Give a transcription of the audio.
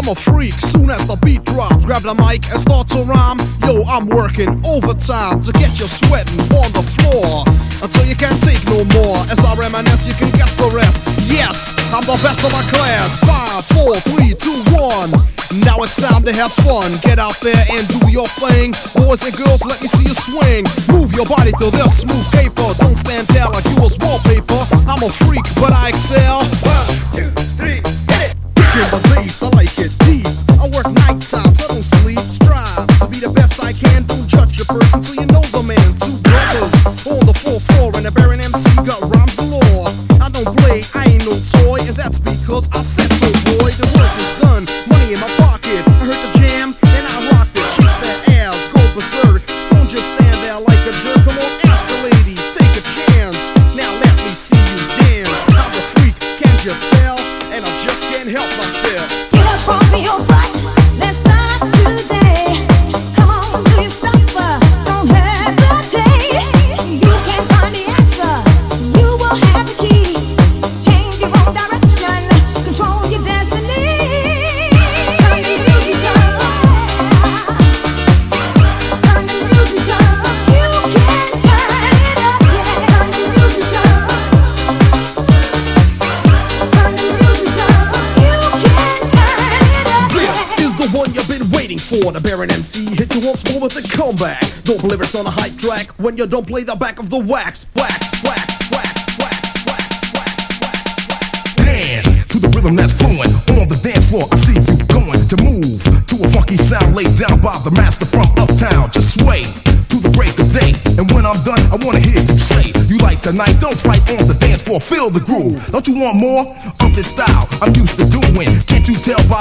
I'm a freak. Soon as the beat drops, grab the mic and start to rhyme. Yo, I'm working overtime to get you sweating on the floor until you can't take no more. As I reminisce, you can guess the rest. Yes, I'm the best of my class. Five, four, three, two, one. Now it's time to have fun. Get out there and do your thing. Boys and girls, let me see you swing. Move your body to this smooth paper. Don't stand there like you was wallpaper. I'm a freak, but I excel. One, two, The bass, I like it for. The Baron MC hit you once more with a comeback. Don't believe it's on a hype track when you don't play the back of the wax. Wax, wax, wax, wax, wax, wax, wax. Dance to the rhythm that's flowing on the dance floor. I see you going to move to a funky sound laid down by the master from uptown. Just sway to the break of day. And when I'm done, I wanna hear you say, You like tonight, don't fight on the dance floor, feel the groove. Don't you want more of this style I'm used to doing? Can't you tell by